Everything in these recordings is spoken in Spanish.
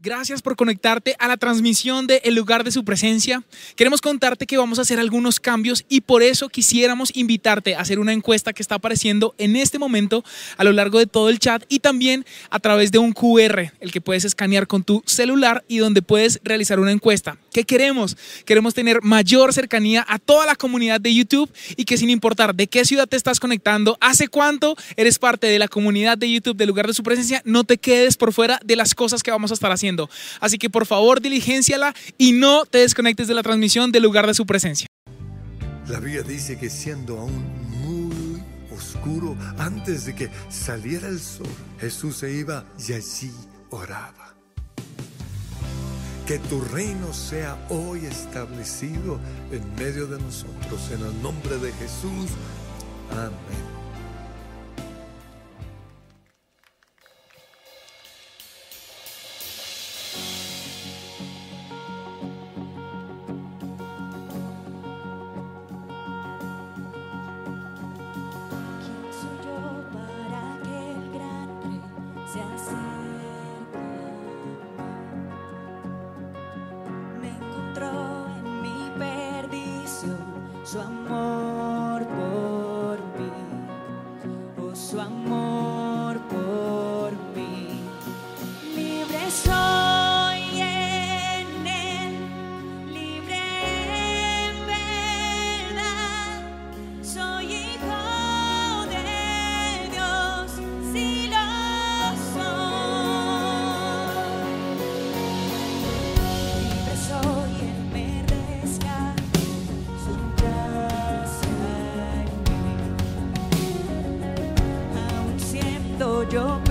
Gracias por conectarte a la transmisión de El lugar de su presencia. Queremos contarte que vamos a hacer algunos cambios y por eso quisiéramos invitarte a hacer una encuesta que está apareciendo en este momento a lo largo de todo el chat y también a través de un QR, el que puedes escanear con tu celular y donde puedes realizar una encuesta. ¿Qué queremos? Queremos tener mayor cercanía a toda la comunidad de YouTube y que sin importar de qué ciudad te estás conectando, hace cuánto eres parte de la comunidad de YouTube del lugar de su presencia, no te quedes por fuera de las cosas que vamos a estar haciendo. Así que por favor diligenciala y no te desconectes de la transmisión del lugar de su presencia. La Biblia dice que siendo aún muy oscuro, antes de que saliera el sol, Jesús se iba y allí oraba. Que tu reino sea hoy establecido en medio de nosotros, en el nombre de Jesús. Amén. Siendo yo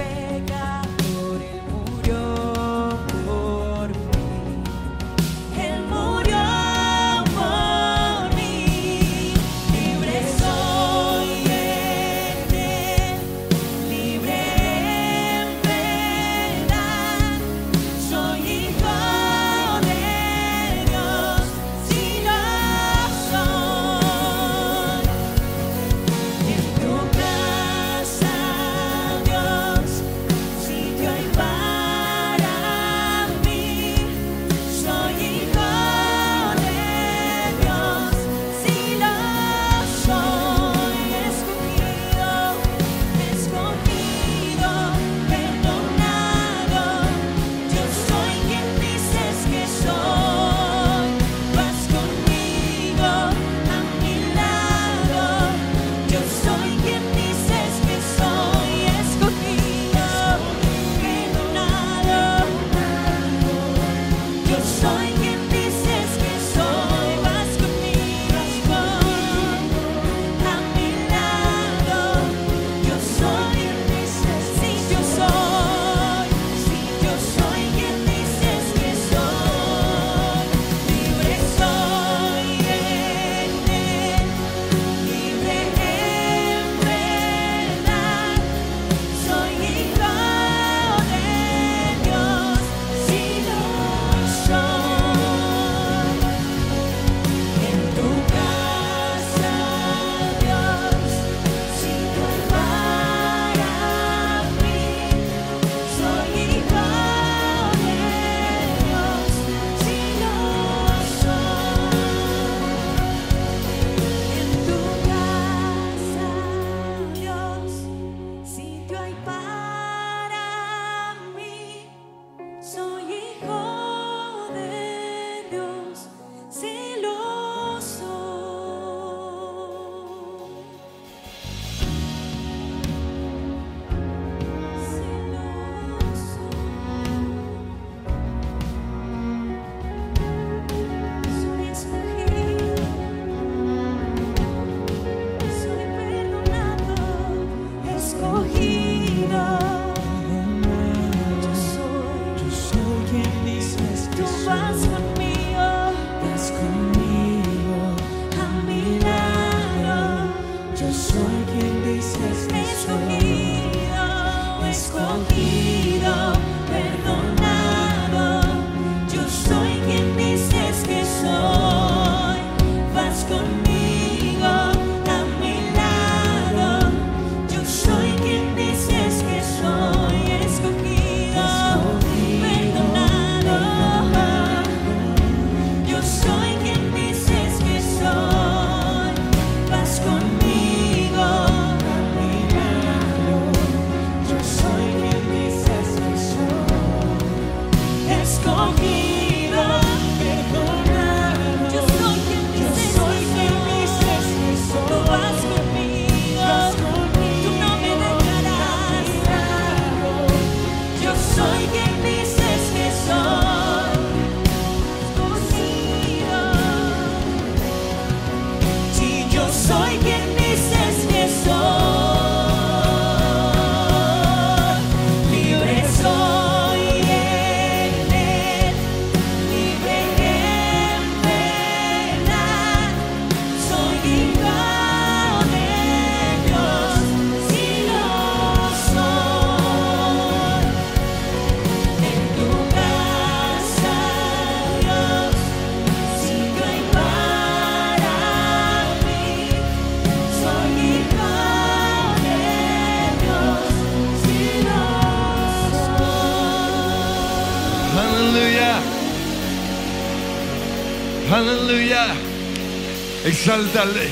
Exáltale.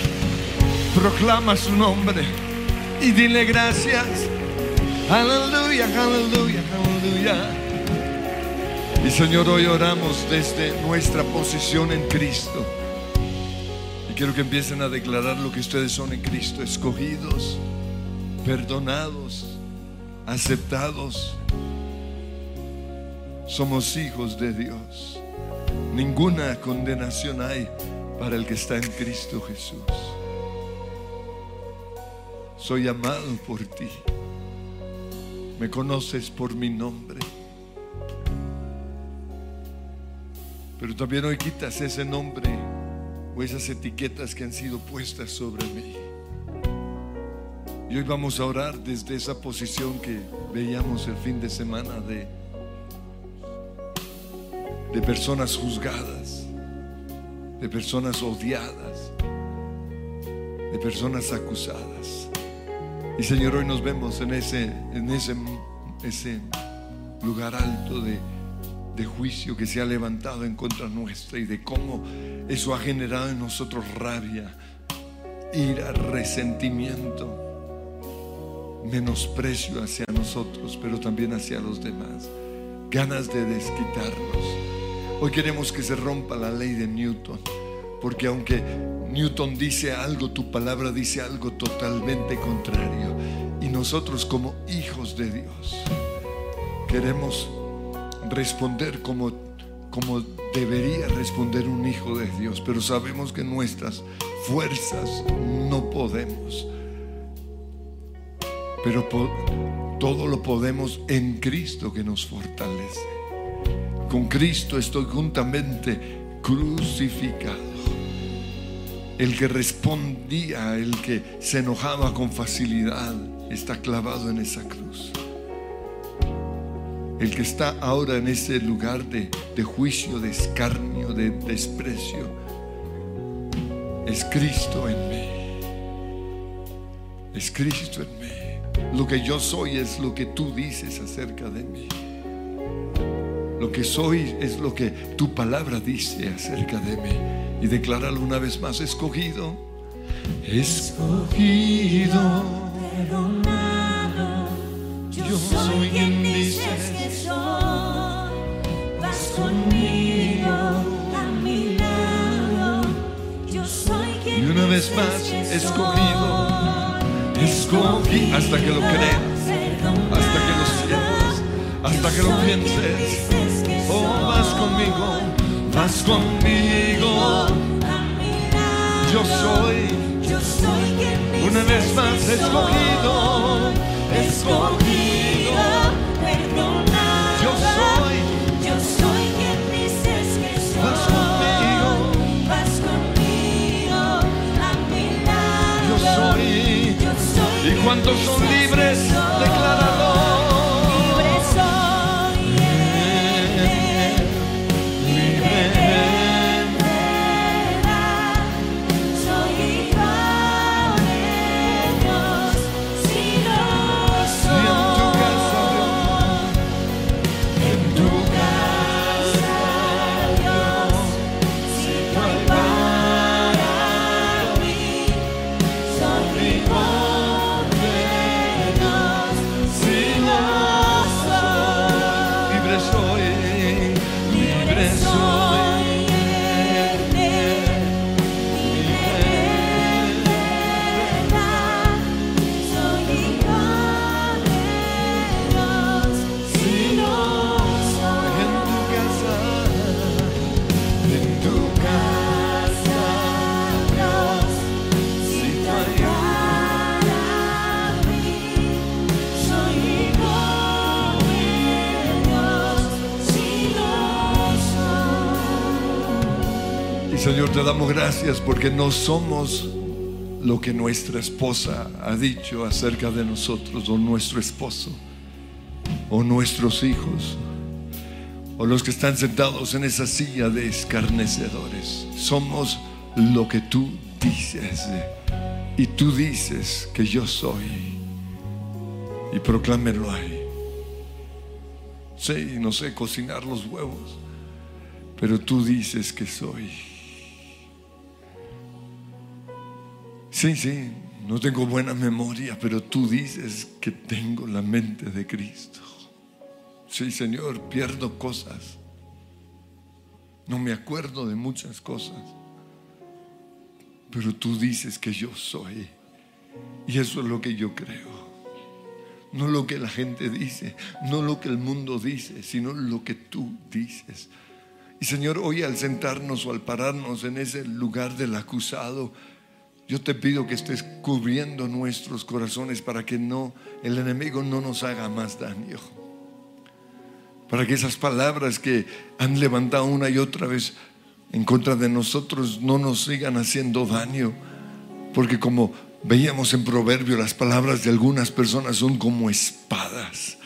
Proclama su nombre y dile gracias. Aleluya, aleluya, aleluya. Y Señor, hoy oramos desde nuestra posición en Cristo. Y quiero que empiecen a declarar lo que ustedes son en Cristo, escogidos, perdonados, aceptados. Somos hijos de Dios. Ninguna condenación hay para el que está en Cristo Jesús. Soy amado por ti. Me conoces por mi nombre. Pero también hoy quitas ese nombre o esas etiquetas que han sido puestas sobre mí. Y hoy vamos a orar desde esa posición que veíamos el fin de semana de de personas juzgadas, de personas odiadas, de personas acusadas. Y Señor, hoy nos vemos en ese, en ese, ese lugar alto de, de juicio que se ha levantado en contra nuestra y de cómo eso ha generado en nosotros rabia, ira, resentimiento, menosprecio hacia nosotros, pero también hacia los demás, ganas de desquitarnos. Hoy queremos que se rompa la ley de Newton, porque aunque Newton dice algo, tu palabra dice algo totalmente contrario. Y nosotros como hijos de Dios queremos responder como, como debería responder un hijo de Dios, pero sabemos que nuestras fuerzas no podemos. Pero todo lo podemos en Cristo que nos fortalece. Con Cristo estoy juntamente crucificado. El que respondía, el que se enojaba con facilidad, está clavado en esa cruz. El que está ahora en ese lugar de, de juicio, de escarnio, de desprecio, es Cristo en mí. Es Cristo en mí. Lo que yo soy es lo que tú dices acerca de mí. Lo que soy es lo que tu palabra dice acerca de mí. Y declararlo una vez más, escogido. Escogido. Perdonado, yo soy quien dices que soy. Vas conmigo a mi lado. Yo soy quien Y una vez más, escogido. Escogí hasta que lo creas, hasta que lo sientas, hasta que lo pienses. Oh, vas conmigo, vas conmigo. Yo soy Yo soy quien una vez más escogido, escogido. perdonado. Yo soy. yo soy quien dices que. Vas conmigo. vas conmigo a mi. Yo soy. Yo soy ¿Y quien cuántos son libres? Te damos gracias porque no somos lo que nuestra esposa ha dicho acerca de nosotros, o nuestro esposo, o nuestros hijos, o los que están sentados en esa silla de escarnecedores. Somos lo que tú dices. Y tú dices que yo soy. Y proclámenlo ahí. Sí, no sé cocinar los huevos, pero tú dices que soy. Sí, sí, no tengo buena memoria, pero tú dices que tengo la mente de Cristo. Sí, Señor, pierdo cosas. No me acuerdo de muchas cosas. Pero tú dices que yo soy. Y eso es lo que yo creo. No lo que la gente dice, no lo que el mundo dice, sino lo que tú dices. Y Señor, hoy al sentarnos o al pararnos en ese lugar del acusado, yo te pido que estés cubriendo nuestros corazones para que no el enemigo no nos haga más daño. Para que esas palabras que han levantado una y otra vez en contra de nosotros no nos sigan haciendo daño. Porque como veíamos en Proverbio, las palabras de algunas personas son como espadas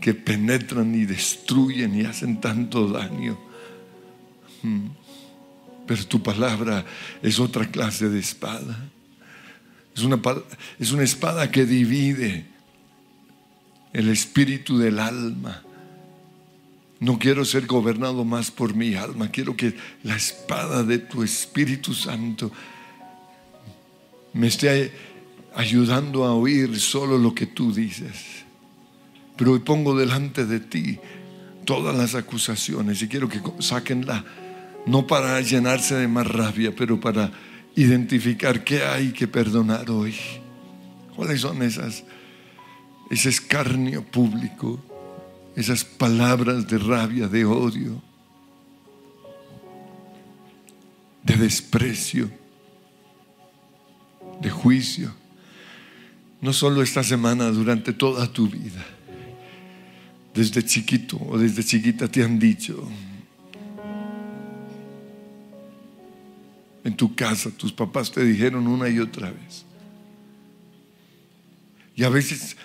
que penetran y destruyen y hacen tanto daño. Mm. Pero tu palabra es otra clase de espada. Es una, es una espada que divide el espíritu del alma. No quiero ser gobernado más por mi alma. Quiero que la espada de tu Espíritu Santo me esté ayudando a oír solo lo que tú dices. Pero hoy pongo delante de ti todas las acusaciones y quiero que saquenla, no para llenarse de más rabia, pero para identificar qué hay que perdonar hoy. ¿Cuáles son esas? Ese escarnio público, esas palabras de rabia, de odio, de desprecio, de juicio. No solo esta semana, durante toda tu vida. Desde chiquito o desde chiquita te han dicho, en tu casa, tus papás te dijeron una y otra vez. Y a veces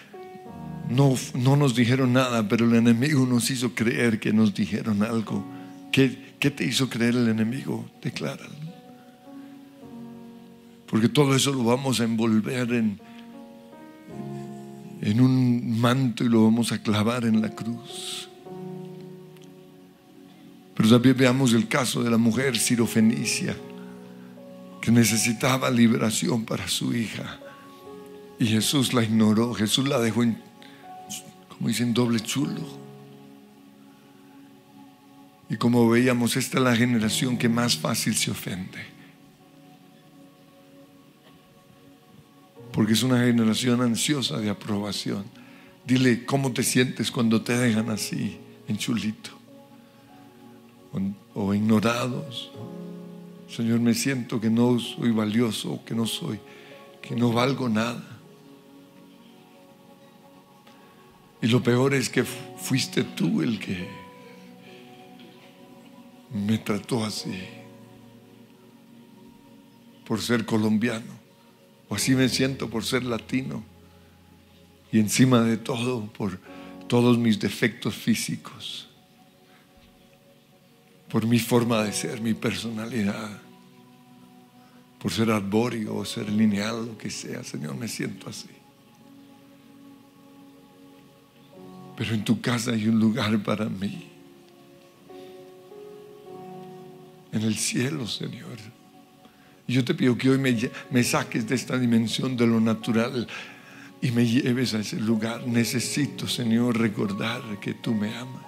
no, no nos dijeron nada, pero el enemigo nos hizo creer que nos dijeron algo. ¿Qué, qué te hizo creer el enemigo? Decláralo. Porque todo eso lo vamos a envolver en, en un manto y lo vamos a clavar en la cruz. Pero también veamos el caso de la mujer sirofenicia necesitaba liberación para su hija. Y Jesús la ignoró, Jesús la dejó en, como dicen, doble chulo. Y como veíamos, esta es la generación que más fácil se ofende. Porque es una generación ansiosa de aprobación. Dile cómo te sientes cuando te dejan así, en chulito. O ignorados. Señor, me siento que no soy valioso, que no soy, que no valgo nada. Y lo peor es que fuiste tú el que me trató así por ser colombiano. O así me siento por ser latino. Y encima de todo por todos mis defectos físicos. Por mi forma de ser, mi personalidad. Por ser arbóreo o ser lineal, lo que sea. Señor, me siento así. Pero en tu casa hay un lugar para mí. En el cielo, Señor. Yo te pido que hoy me, me saques de esta dimensión de lo natural y me lleves a ese lugar. Necesito, Señor, recordar que tú me amas.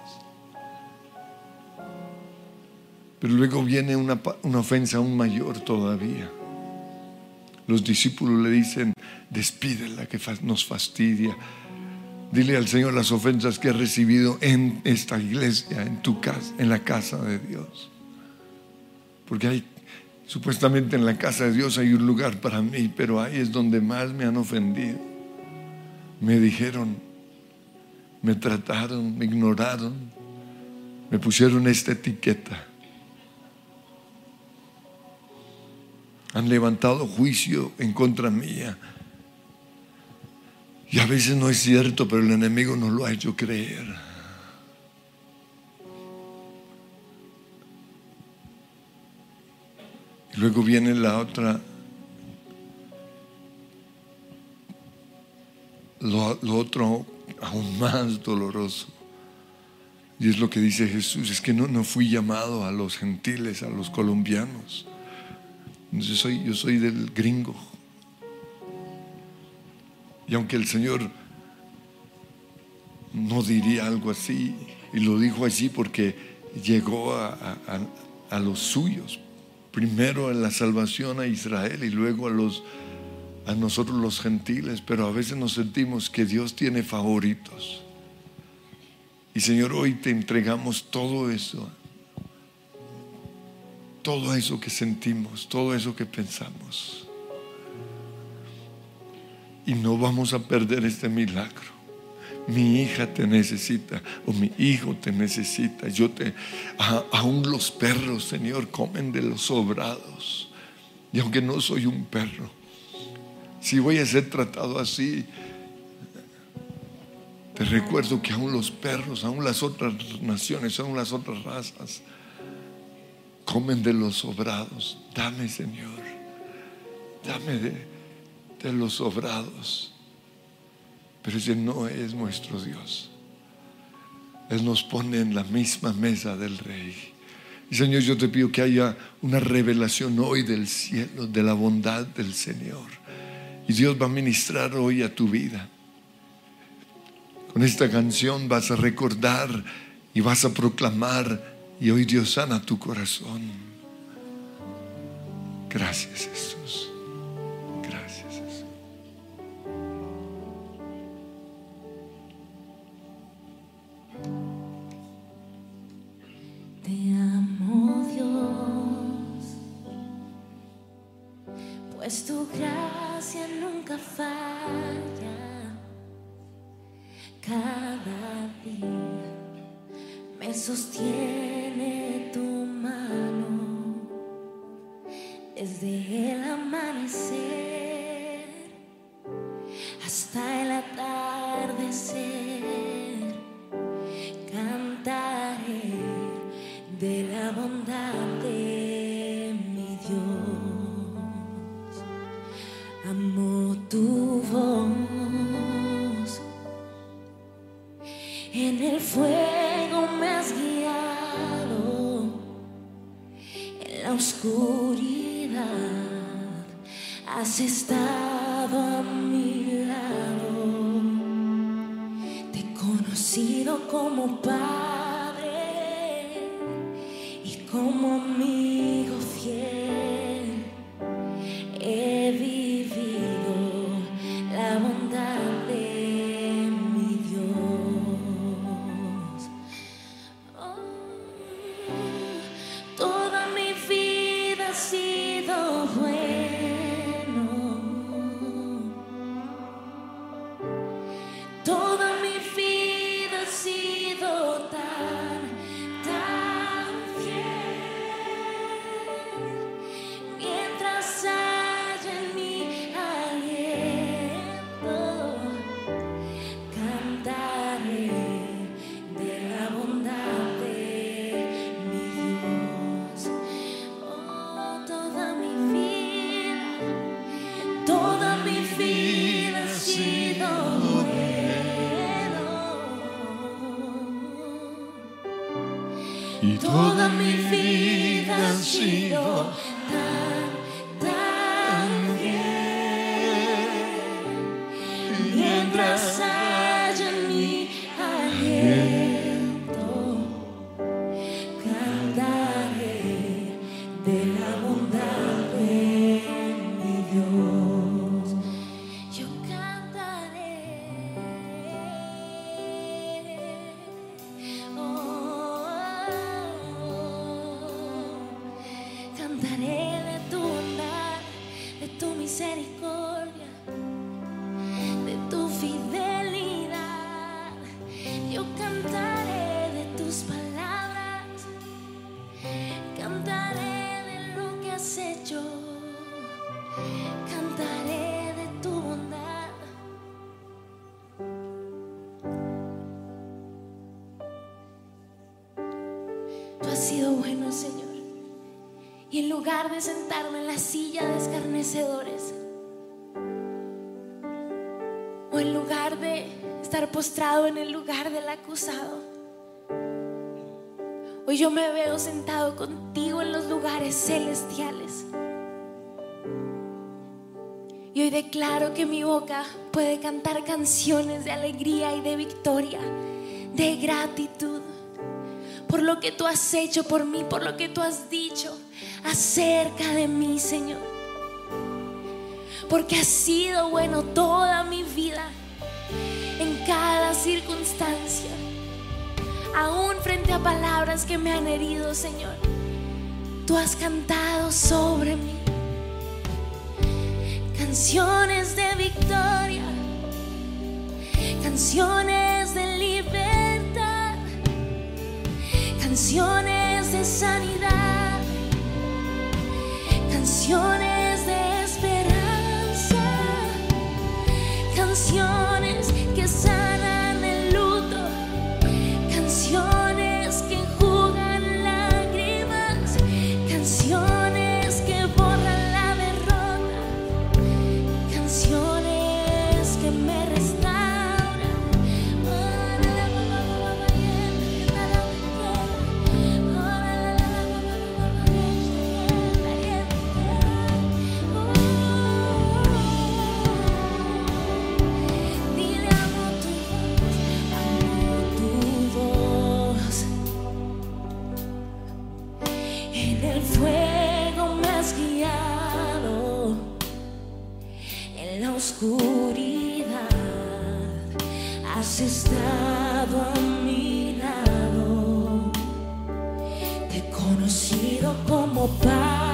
Pero luego viene una, una ofensa aún mayor todavía. Los discípulos le dicen, despídela que nos fastidia. Dile al Señor las ofensas que ha recibido en esta iglesia, en tu casa, en la casa de Dios. Porque hay, supuestamente en la casa de Dios hay un lugar para mí, pero ahí es donde más me han ofendido. Me dijeron, me trataron, me ignoraron, me pusieron esta etiqueta. Han levantado juicio en contra mía. Y a veces no es cierto, pero el enemigo nos lo ha hecho creer. Y luego viene la otra, lo, lo otro aún más doloroso. Y es lo que dice Jesús, es que no, no fui llamado a los gentiles, a los colombianos. Yo soy, yo soy del gringo. Y aunque el Señor no diría algo así, y lo dijo así porque llegó a, a- a- a los suyos, primero en la salvación a Israel y luego a, los, a nosotros los gentiles, pero a veces nos sentimos que Dios tiene favoritos. Y Señor, hoy te entregamos todo eso, todo eso que sentimos, todo eso que pensamos. Y no vamos a perder este milagro. Mi hija te necesita o mi hijo te necesita. Yo te, aún los perros, Señor, comen de los sobrados. Y aunque no soy un perro, si voy a ser tratado así, te recuerdo que aún los perros, aún las otras naciones, aún las otras razas, comen de los sobrados. Dame, Señor, dame de, los sobrados. Pero ese no es nuestro Dios. Él nos pone en la misma mesa del Rey. Y Señor, yo te pido que haya una revelación hoy del cielo, de la bondad del Señor. Y Dios va a ministrar hoy a tu vida. Con esta canción vas a recordar y vas a proclamar y hoy Dios sana tu corazón. Gracias Jesús. Lugar de sentarme en la silla de escarnecedores, o en lugar de estar postrado en el lugar del acusado, hoy yo me veo sentado contigo en los lugares celestiales. Y hoy declaro que mi boca puede cantar canciones de alegría y de victoria, de gratitud por lo que tú has hecho por mí, por lo que tú has dicho acerca de mí, Señor. Porque has sido bueno toda mi vida, en cada circunstancia, aún frente a palabras que me han herido, Señor. Tú has cantado sobre mí canciones de victoria, canciones de libertad canciones de sanidad, canciones oscuridad has estado a mi lado. Te he conocido como padre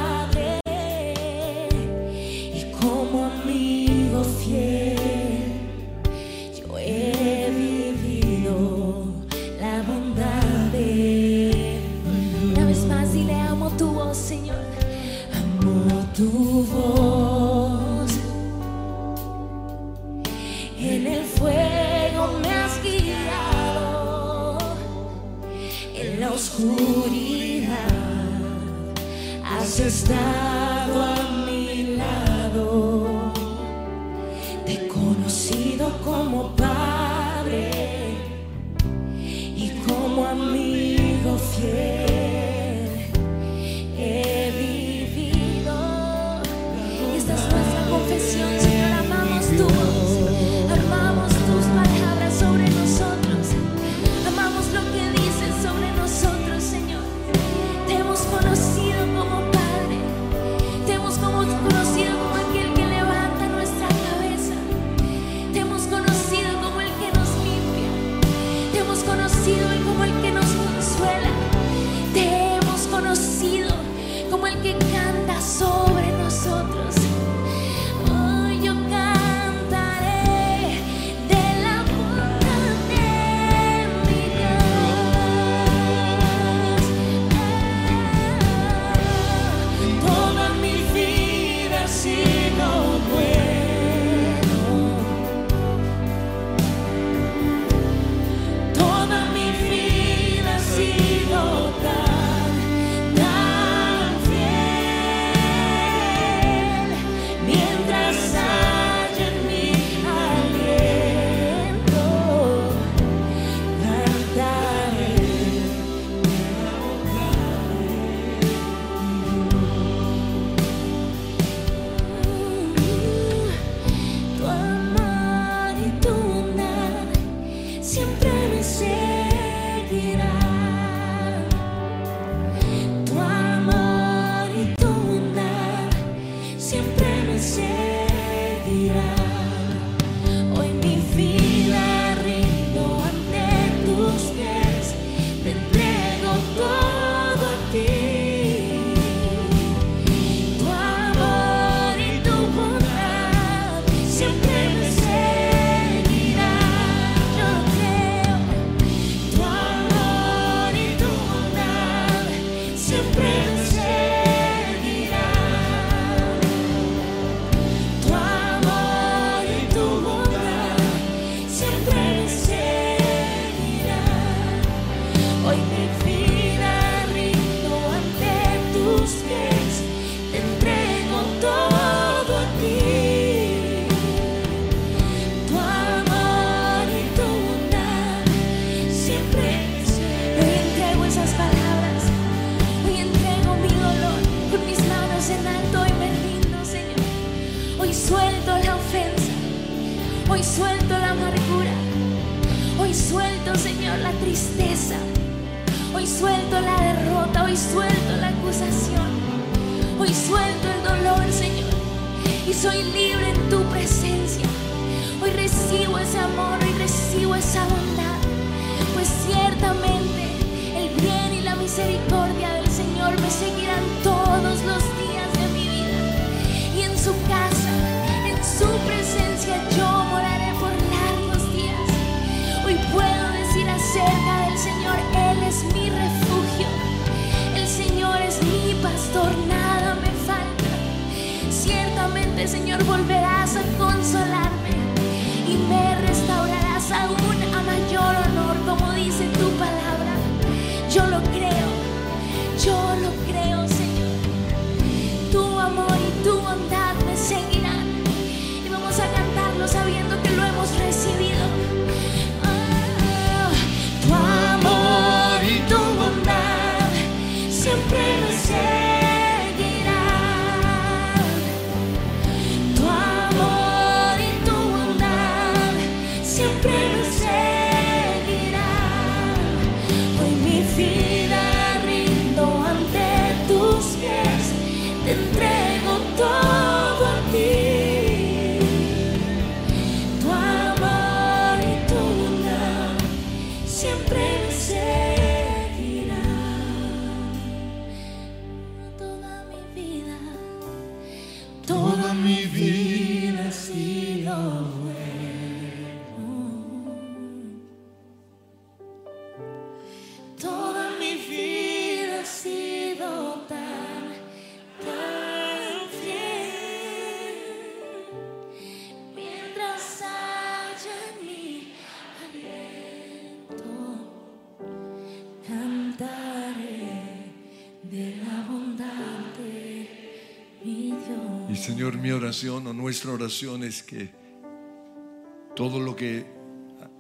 nada me falta. Ciertamente, Señor, volverás a consolarme y me restaurarás aún a mayor honor, oración o nuestra oración es que todo lo que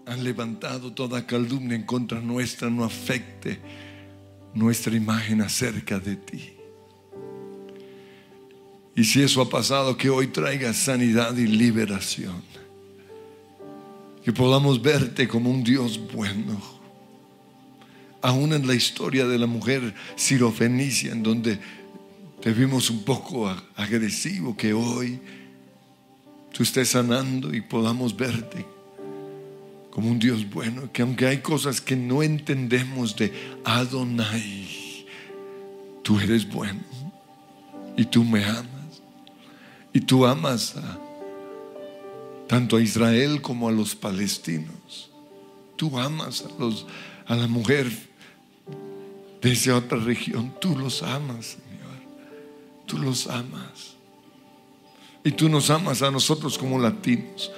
han levantado, toda calumnia en contra nuestra, no afecte nuestra imagen acerca de ti. Y si eso ha pasado, que hoy traiga sanidad y liberación. Que podamos verte como un Dios bueno. Aún en la historia de la mujer sirofenicia, en donde te vimos un poco agresivo, que hoy tú estés sanando y podamos verte como un Dios bueno, que aunque hay cosas que no entendemos de Adonai, tú eres bueno y tú me amas y tú amas tanto a Israel como a los palestinos. Tú amas a, los, a la mujer de esa otra región, tú los amas, tú los amas. Y tú nos amas a nosotros como latinos.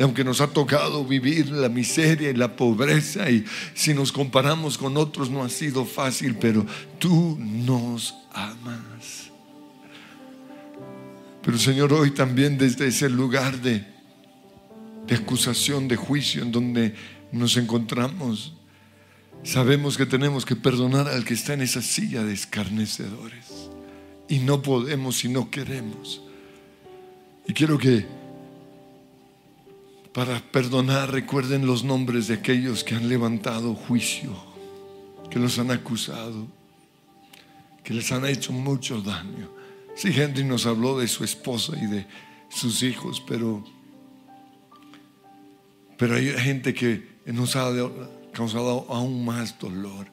Aunque nos ha tocado vivir la miseria y la pobreza, y si nos comparamos con otros no ha sido fácil, pero tú nos amas. Pero Señor, hoy también desde ese lugar de, de acusación, de juicio en donde nos encontramos, sabemos que tenemos que perdonar al que está en esa silla de escarnecedores. Y no podemos si no queremos. Y quiero que para perdonar recuerden los nombres de aquellos que han levantado juicio, que los han acusado, que les han hecho mucho daño. Sí, Henry nos habló de su esposa y de sus hijos, pero, pero hay gente que nos ha causado aún más dolor.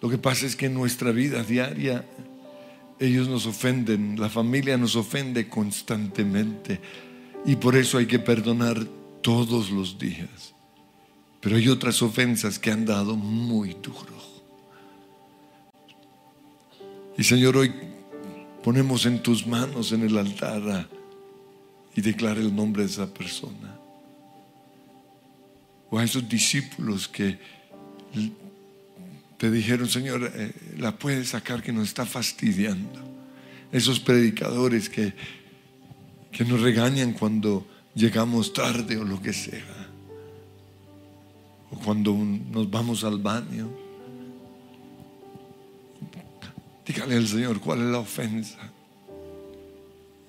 Lo que pasa es que en nuestra vida diaria ellos nos ofenden, la familia nos ofende constantemente y por eso hay que perdonar todos los días. Pero hay otras ofensas que han dado muy duro. Y Señor, hoy ponemos en tus manos en el altar y declara el nombre de esa persona. O a esos discípulos que te dijeron, Señor, eh, la puedes sacar que nos está fastidiando. Esos predicadores que, que nos regañan cuando llegamos tarde o lo que sea. O cuando nos vamos al baño. Dígale al Señor cuál es la ofensa.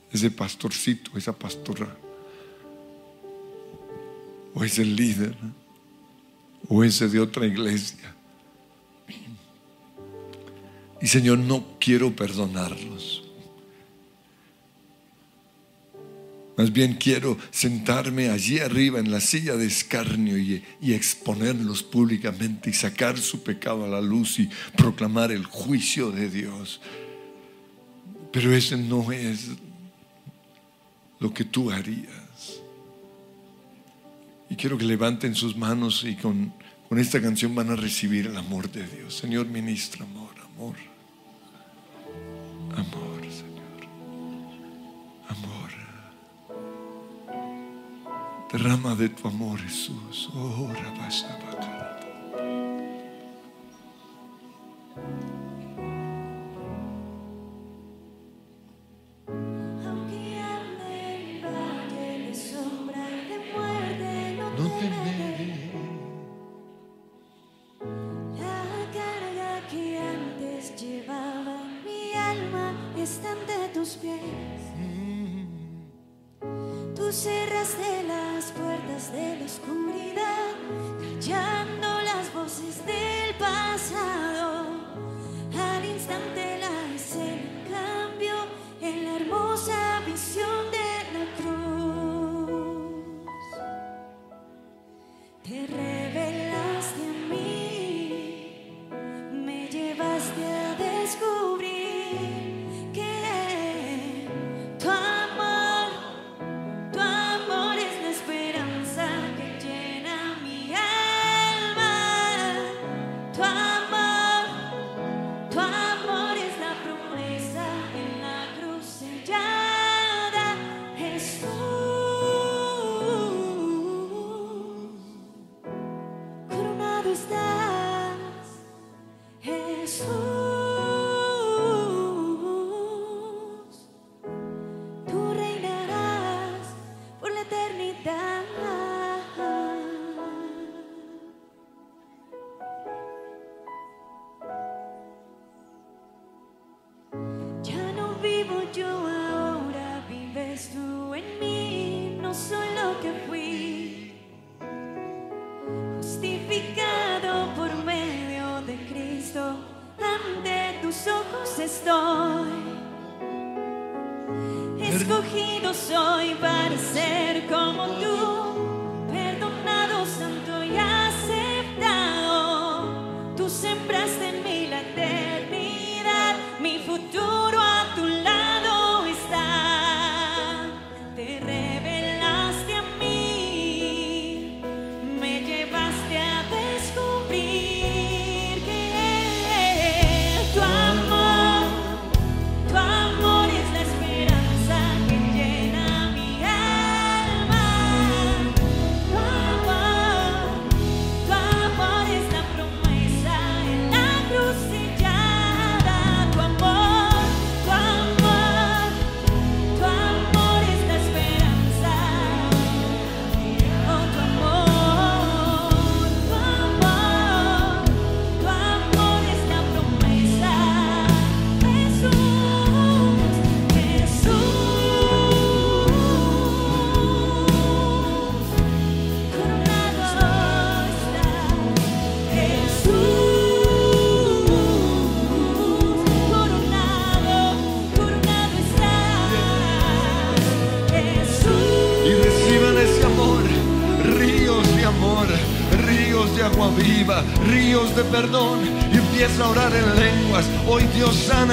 Ese pastorcito, esa pastora. O ese líder. O ese de otra iglesia. Y Señor, no quiero perdonarlos. Más bien quiero sentarme allí arriba en la silla de escarnio y, exponerlos públicamente y sacar su pecado a la luz y proclamar el juicio de Dios. Pero ese no es lo que tú harías. Y quiero que levanten sus manos y con, con esta canción van a recibir el amor de Dios. Señor, ministra amor, amor. Amor, Señor. Amor. Derrama de tu amor, Jesús. Oh, rabasabaka. Aunque de la oscuridad, callando las voces del pasado. Al instante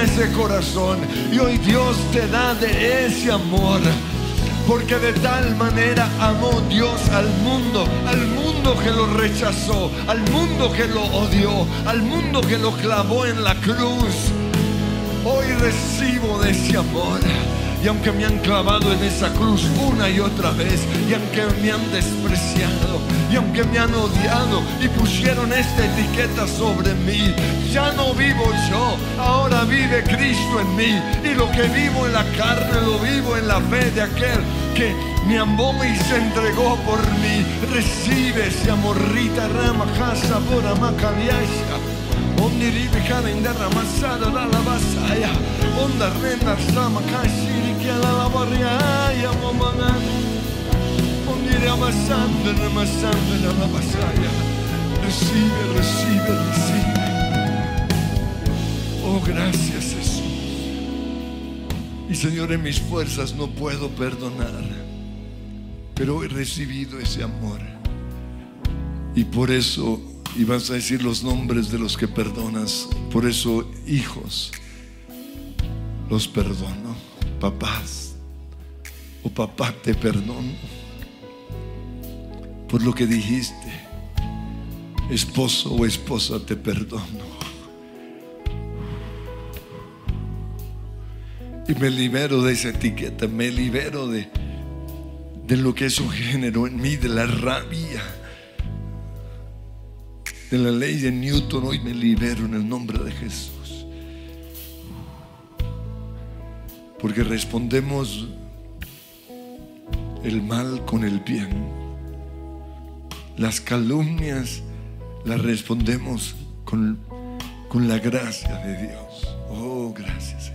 Ese corazón. Y hoy Dios te da de ese amor. Porque de tal manera amó Dios al mundo, al mundo que lo rechazó, al mundo que lo odió, al mundo que lo clavó en la cruz. Hoy recibo de ese amor. Y aunque me han clavado en esa cruz una y otra vez, y aunque me han y aunque me han odiado y pusieron esta etiqueta sobre mí, ya no vivo yo, ahora vive Cristo en mí. Y lo que vivo en la carne lo vivo en la fe de aquel que me amó y se entregó por mí. Recibe ese amorrita rama casa por amacaliasha. Ondiribi kalender ramasada la la basaya. Onda renda sama kashiri que la barriaya. Ondiri amasanda ramasanda la. Recibe, recibe, recibe. Oh, gracias Jesús. Y Señor, en mis fuerzas no puedo perdonar, pero he recibido ese amor. Y por eso, y vas a decir los nombres de los que perdonas, por eso, hijos, los perdono. Papás, o papá, te perdono por lo que dijiste. Esposo o esposa, te perdono. Y me libero de esa etiqueta, me libero de, de lo que eso generó en mí, de la rabia, de la ley de Newton. Hoy me libero en el nombre de Jesús. Porque respondemos el mal con el bien. Las calumnias las respondemos con, con la gracia de Dios. Oh, gracias.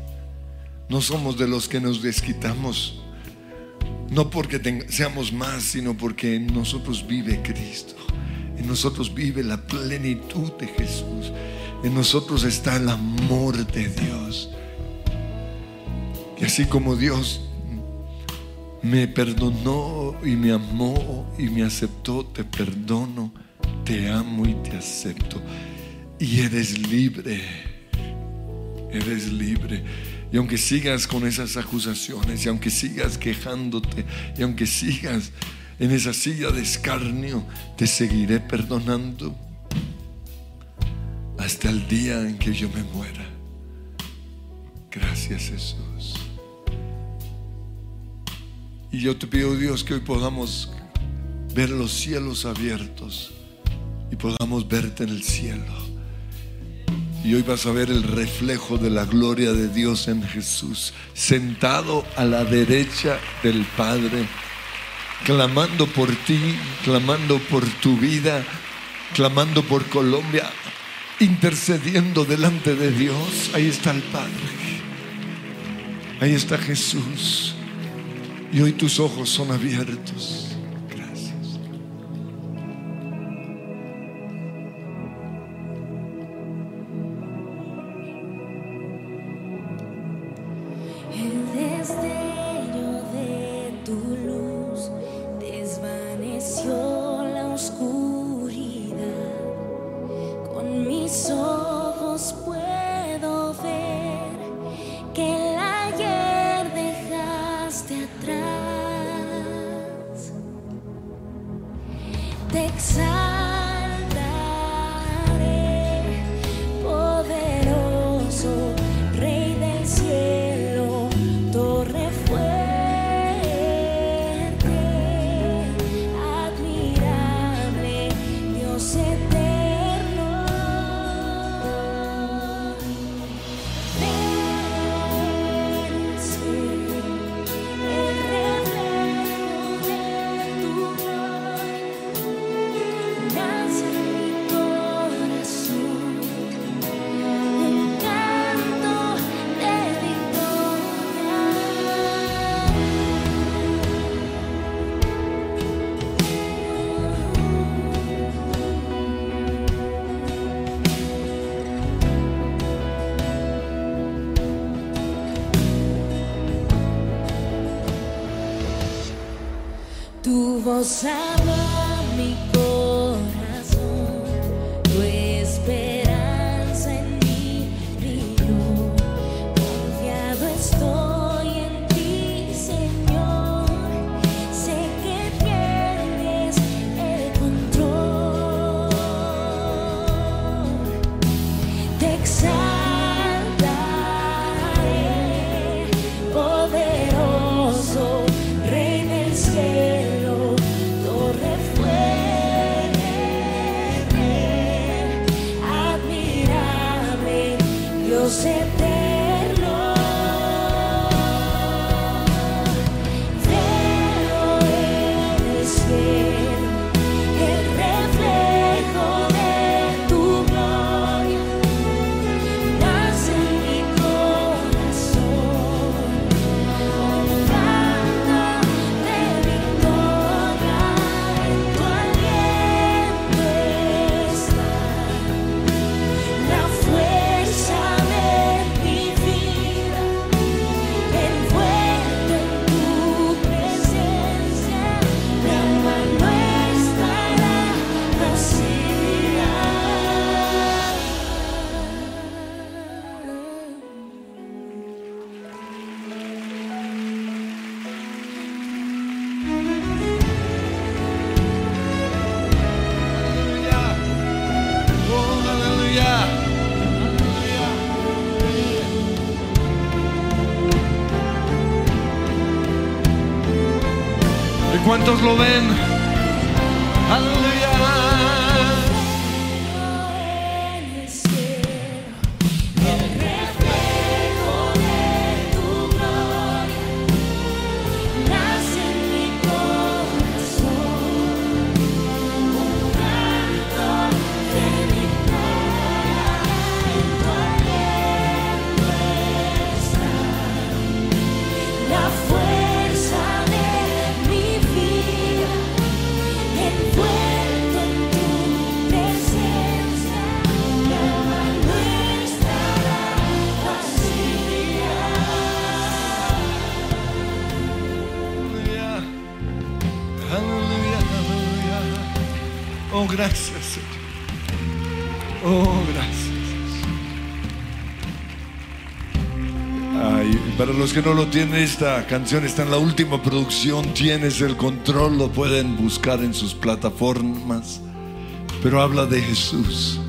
No somos de los que nos desquitamos, no porque seamos más, sino porque en nosotros vive Cristo. En nosotros vive la plenitud de Jesús. En nosotros está el amor de Dios. Y así como Dios me perdonó y me amó y me aceptó, te perdono, te amo y te acepto. Y eres libre, eres libre. Y aunque sigas con esas acusaciones, y aunque sigas quejándote, y aunque sigas en esa silla de escarnio, te seguiré perdonando hasta el día en que yo me muera. Gracias Jesús. Y yo te pido Dios que hoy podamos ver los cielos abiertos y podamos verte en el cielo. Y hoy vas a ver el reflejo de la gloria de Dios en Jesús, sentado a la derecha del Padre, clamando por ti, clamando por tu vida, clamando por Colombia, intercediendo delante de Dios. Ahí está el Padre, ahí está Jesús. Y hoy tus ojos son abiertos. tu vão saber. Gracias, Señor. Oh, gracias. Ay, para los que no lo tienen, esta canción está en la última producción. Tienes el control, lo pueden buscar en sus plataformas. Pero habla de Jesús,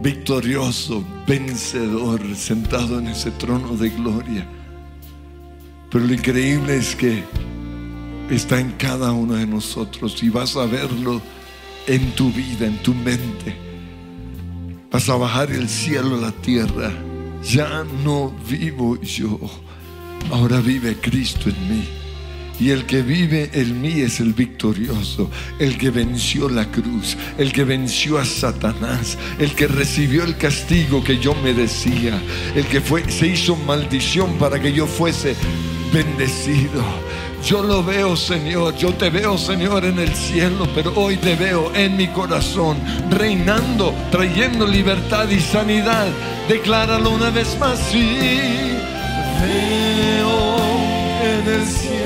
victorioso, vencedor, sentado en ese trono de gloria. Pero lo increíble es que está en cada uno de nosotros y vas a verlo en tu vida, en tu mente. Vas a bajar el cielo a la tierra. Ya no vivo yo, ahora vive Cristo en mí. Y el que vive en mí es el victorioso, el que venció la cruz, el que venció a Satanás, el que recibió el castigo que yo merecía, el que fue, se hizo maldición para que yo fuese bendecido. Yo lo veo, Señor, yo te veo, Señor, en el cielo, pero hoy te veo en mi corazón, reinando, trayendo libertad y sanidad. Decláralo una vez más, sí. Veo en el cielo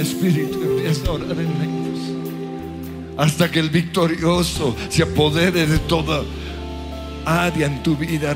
Espíritu, empieza a orar en lenguas. Hasta que el victorioso se apodere de toda área en tu vida.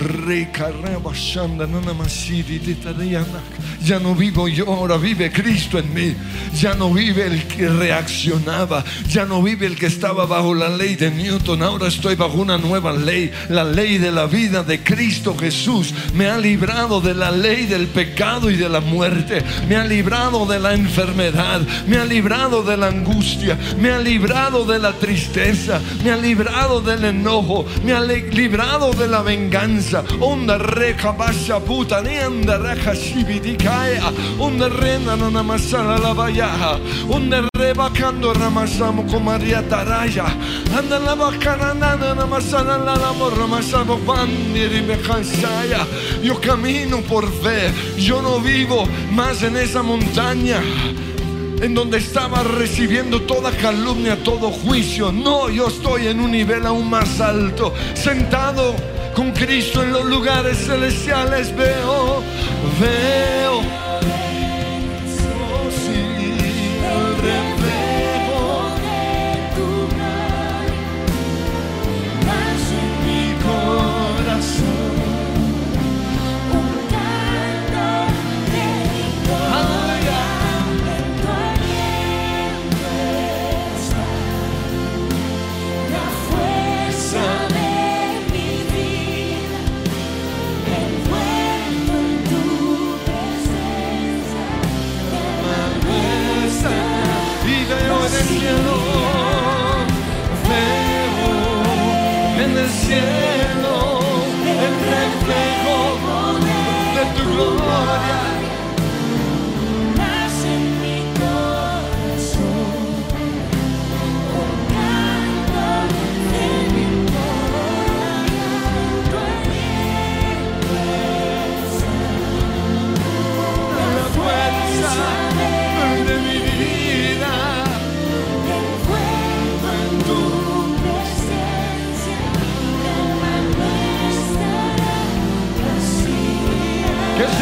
Ya no vivo yo, ahora vive Cristo en mí. Ya no vive el que reaccionaba. Ya no vive el que estaba bajo la ley de Newton. Ahora estoy bajo una nueva ley. La ley de la vida de Cristo Jesús. Me ha librado de la ley del pecado y de la muerte. Me ha librado de la enfermedad. Me ha librado de la angustia. Me ha librado de la tristeza. Me ha librado del enojo. Me ha li- de la venganza. Onda reja basha puta ni anda reja shibidikaya. Onda rena no namasala la vayaja. Onda rebacando ramasamo con María Taraya. Anda la bacana nana namasala la la ramasamo bandi ribecansaya. Yo camino por fe. Yo no vivo más en esa montaña en donde estaba recibiendo toda calumnia, todo juicio. No, yo estoy en un nivel aún más alto, sentado con Cristo en los lugares celestiales. Veo, veo.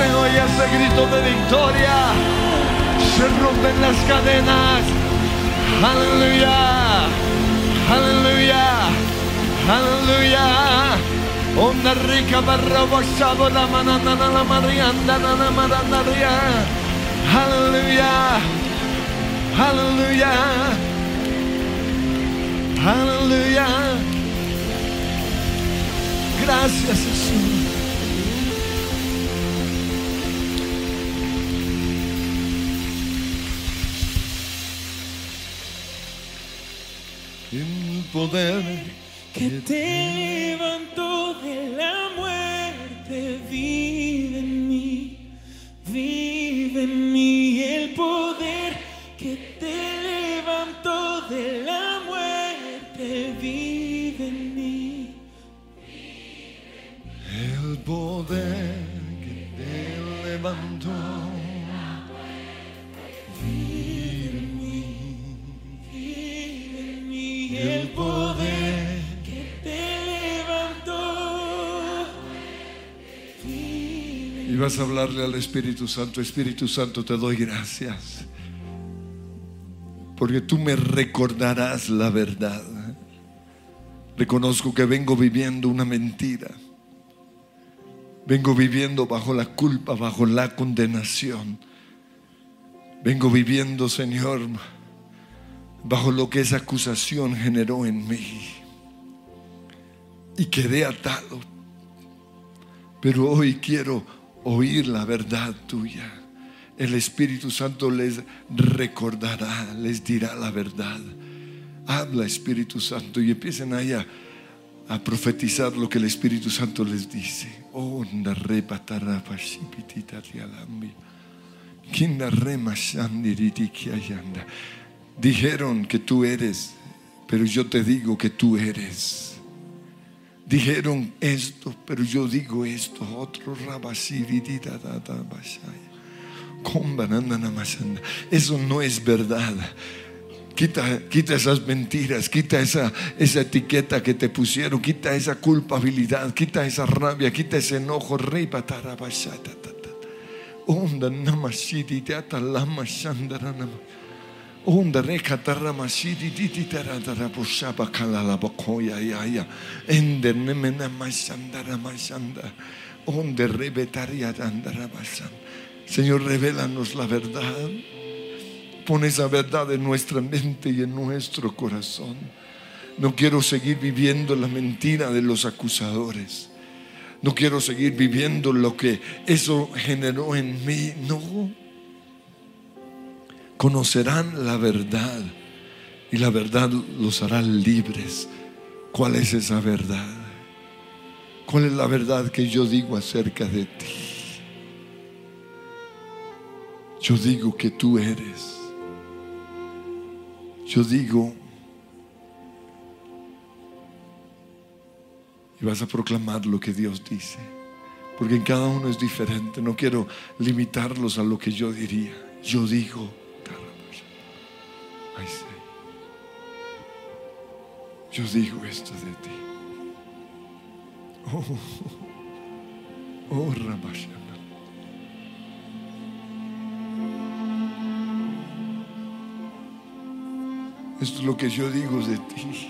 Se oye ese grito de victoria. Se rompen las cadenas. Aleluya. Aleluya. Aleluya. Onda rica barra basabo la manana la marianda la marandaria. Aleluya. Aleluya. Aleluya. Gracias Jesús. El poder que te levantó de la muerte, vive en mí, vive en mí el poder que te levantó de la muerte, vive en mí. El poder que te levantó. Vas a hablarle al Espíritu Santo, Espíritu Santo, te doy gracias. Porque tú me recordarás la verdad. Reconozco que vengo viviendo una mentira. Vengo viviendo bajo la culpa, bajo la condenación. Vengo viviendo, Señor, bajo lo que esa acusación generó en mí. Y quedé atado. Pero hoy quiero oír la verdad tuya. El Espíritu Santo les recordará, les dirá la verdad. Habla Espíritu Santo y empiecen ahí a, profetizar lo que el Espíritu Santo les dice. Dijeron que tú eres, pero yo te digo que tú eres. Dijeron esto, pero yo digo esto. Otro. Eso no es verdad. Quita, quita esas mentiras, quita esa, esa etiqueta que te pusieron, quita esa culpabilidad, quita esa rabia, quita ese enojo. Onda namashidi teata lama Señor, revélanos la verdad. Pon esa verdad en nuestra mente y en nuestro corazón. No quiero seguir viviendo la mentira de los acusadores. No quiero seguir viviendo lo que eso generó en mí. No. Conocerán la verdad y la verdad los hará libres. ¿Cuál es esa verdad? ¿Cuál es la verdad que yo digo acerca de ti? Yo digo que tú eres. Yo digo, y vas a proclamar lo que Dios dice, porque en cada uno es diferente. No quiero limitarlos a lo que yo diría. Yo digo, I say, yo digo esto de ti. Oh, oh, Ramashana. Esto es lo que yo digo de ti.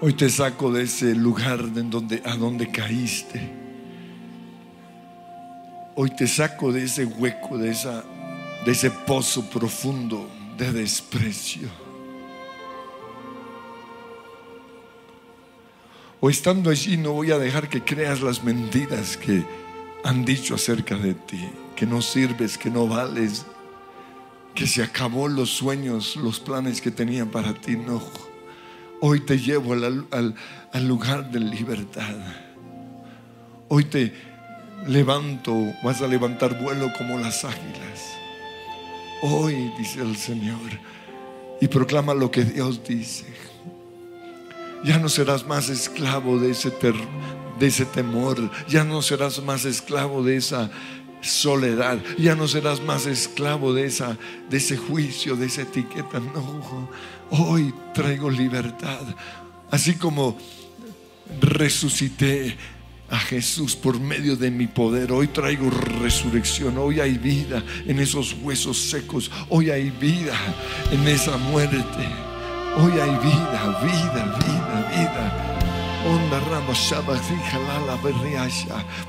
Hoy te saco de ese lugar en donde, a donde caíste. Hoy te saco de ese hueco, de, esa, de ese pozo profundo de desprecio. O estando allí no voy a dejar que creas las mentiras que han dicho acerca de ti, que no sirves, que no vales, que se acabó los sueños, los planes que tenían para ti. No. Hoy te llevo al, al- al lugar de libertad. Hoy te levanto, vas a levantar vuelo como las águilas. Hoy, dice el Señor, y proclama lo que Dios dice. Ya no serás más esclavo de ese, temor, ya no serás más esclavo de esa soledad, ya no serás más esclavo de, esa, de ese juicio, de esa etiqueta. No, hoy traigo libertad. Así como resucité a Jesús por medio de mi poder. Hoy traigo resurrección. Hoy hay vida en esos huesos secos. Hoy hay vida en esa muerte. Hoy hay vida, vida, vida, vida.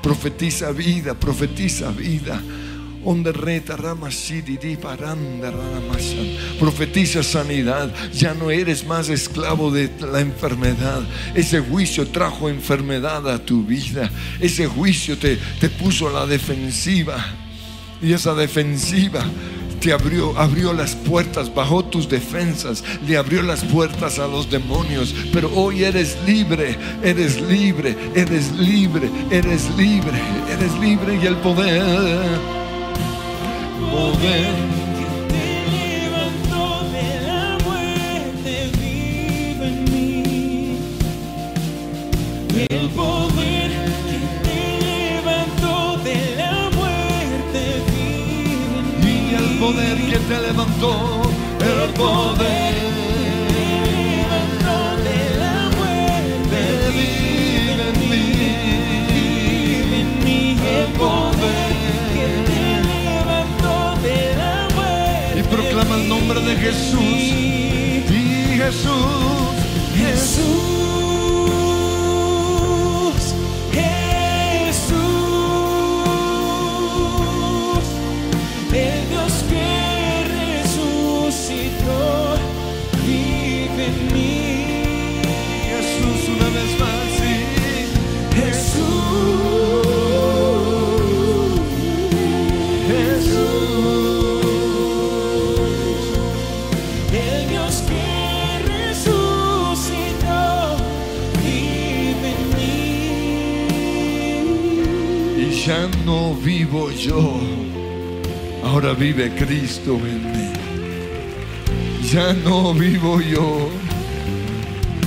Profetiza vida, profetiza vida. Profetiza sanidad. Ya no eres más esclavo de la enfermedad. Ese juicio trajo enfermedad a tu vida. Ese juicio te, te puso a la defensiva. Y esa defensiva te abrió, abrió las puertas, bajó tus defensas, le abrió las puertas a los demonios. Pero hoy eres libre, eres libre, eres libre, eres libre, eres libre y el poder, poder. Te levantó de la muerte, vive en mí. El poder que te levantó de la muerte, vive en mí. Y el poder que te levantó, el poder de Jesús. Y Jesús, Jesús, vivo yo, ahora vive Cristo en mí. Ya no vivo yo,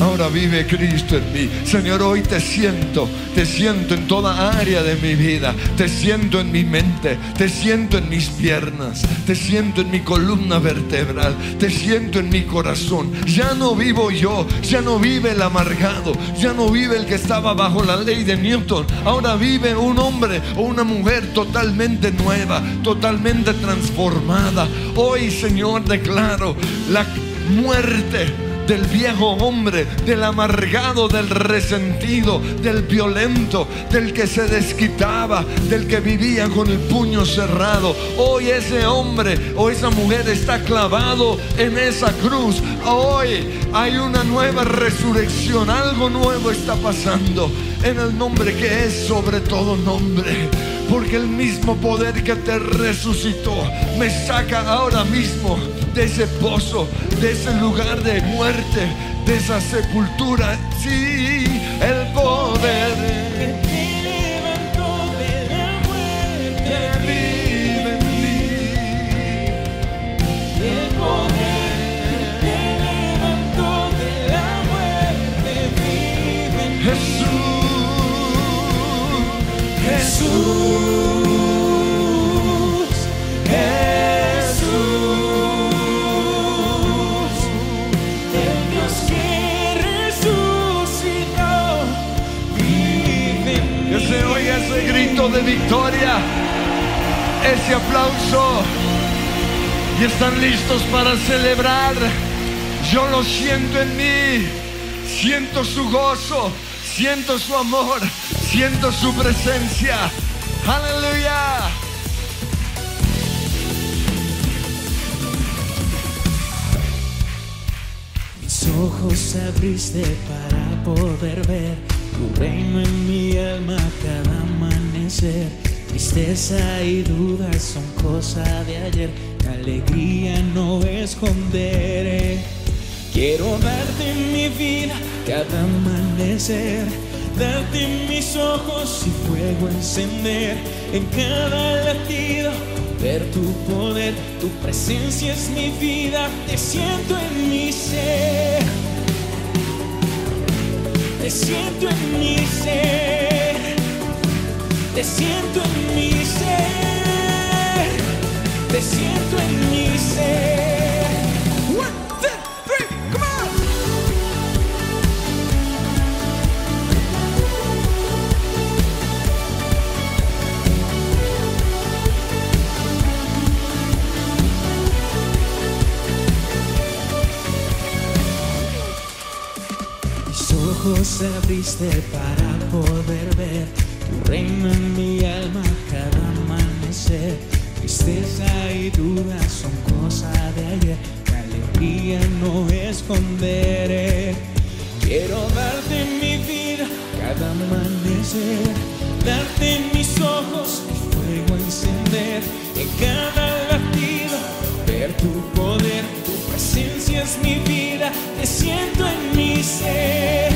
ahora vive Cristo en mí. Señor, hoy te siento, te siento en toda área de mi vida, te siento en mi mente, te siento en mis piernas, te siento en mi columna vertebral, te siento en mi corazón. Ya no vivo yo, ya no vive el amargado, ya no vive el que estaba bajo la ley de Newton. Ahora vive un hombre o una mujer totalmente nueva, totalmente transformada. Hoy, Señor, declaro la muerte del viejo hombre, del amargado, del resentido, del violento, del que se desquitaba, del que vivía con el puño cerrado. Hoy ese hombre o esa mujer está clavado en esa cruz. Hoy hay una nueva resurrección, algo nuevo está pasando en el nombre que es sobre todo nombre. Porque el mismo poder que te resucitó me saca ahora mismo de ese pozo, de ese lugar de muerte, de esa sepultura. Sí, el poder Te levantó de la muerte, que vive en mí. el poder que te levantó de la muerte, vive en mí. Jesús, Jesús, grito de victoria, ese aplauso. Y están listos para celebrar. Yo lo siento en mí. Siento su gozo, siento su amor, siento su presencia. Aleluya. Mis ojos abriste para poder ver tu reino en mi alma cada Tristeza y dudas son cosa de ayer, la alegría no esconderé. Quiero darte mi vida cada amanecer, darte mis ojos y fuego encender. En cada latido, ver tu poder, tu presencia es mi vida, te siento en mi ser, te siento en mi ser, te siento en mi ser, te siento en mi ser. One, two, three, come on. Mis ojos abriste para poder reino en mi alma cada amanecer. Tristeza y duda son cosa de ayer, la alegría no esconderé. Quiero darte mi vida cada amanecer, darte mis ojos y fuego encender. En cada latido, ver tu poder, tu presencia es mi vida, te siento en mi ser,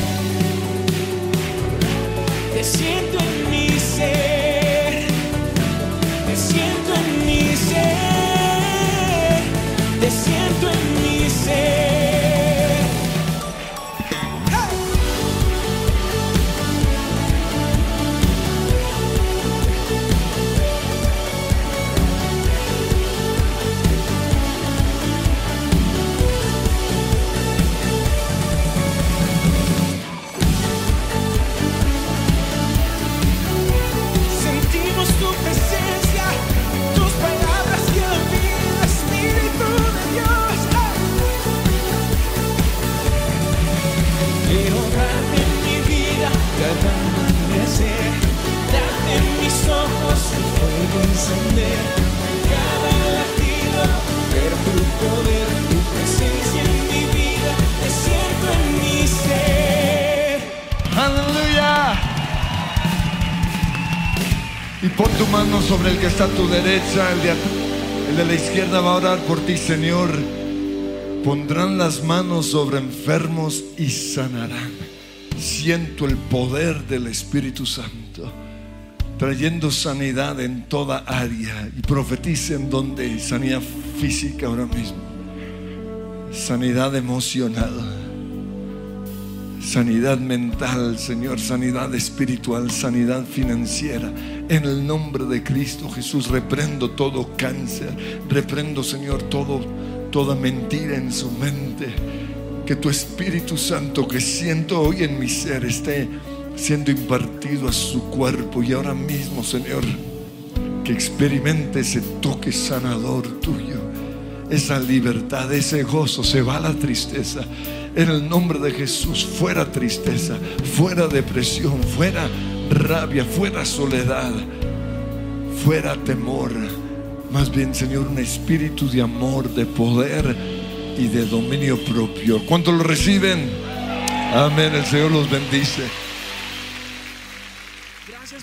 te siento en mi Aleluya. Y pon tu mano sobre el que está a tu derecha, el de, el de la izquierda va a orar por ti, Señor. Pondrán las manos sobre enfermos y sanarán. Siento el poder del Espíritu Santo trayendo sanidad en toda área y profeticen donde sanidad física ahora mismo, sanidad emocional. Sanidad mental, Señor, sanidad espiritual, sanidad financiera. En el nombre de Cristo Jesús reprendo todo cáncer, reprendo, Señor, todo, toda mentira en su mente. Que tu Espíritu Santo que siento hoy en mi ser esté siendo impartido a su cuerpo y ahora mismo, Señor, que experimente ese toque sanador tuyo, esa libertad, ese gozo, se va la tristeza. En el nombre de Jesús, fuera tristeza, fuera depresión, fuera rabia, fuera soledad, fuera temor. Más bien, Señor, un espíritu de amor, de poder y de dominio propio. ¿Cuántos lo reciben? Amén. El Señor los bendice.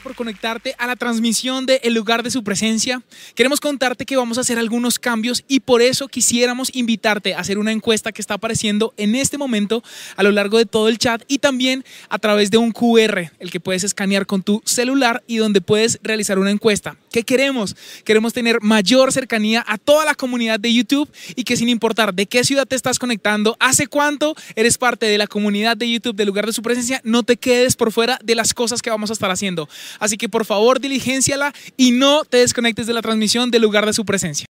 Por conectarte a la transmisión de El lugar de su presencia. Queremos contarte que vamos a hacer algunos cambios y por eso quisiéramos invitarte a hacer una encuesta que está apareciendo en este momento a lo largo de todo el chat y también a través de un QR, el que puedes escanear con tu celular y donde puedes realizar una encuesta. ¿Qué queremos? Queremos tener mayor cercanía a toda la comunidad de YouTube y que sin importar de qué ciudad te estás conectando, hace cuánto eres parte de la comunidad de YouTube del lugar de su presencia, no te quedes por fuera de las cosas que vamos a estar haciendo. Así que por favor, diligenciala y no te desconectes de la transmisión del lugar de su presencia.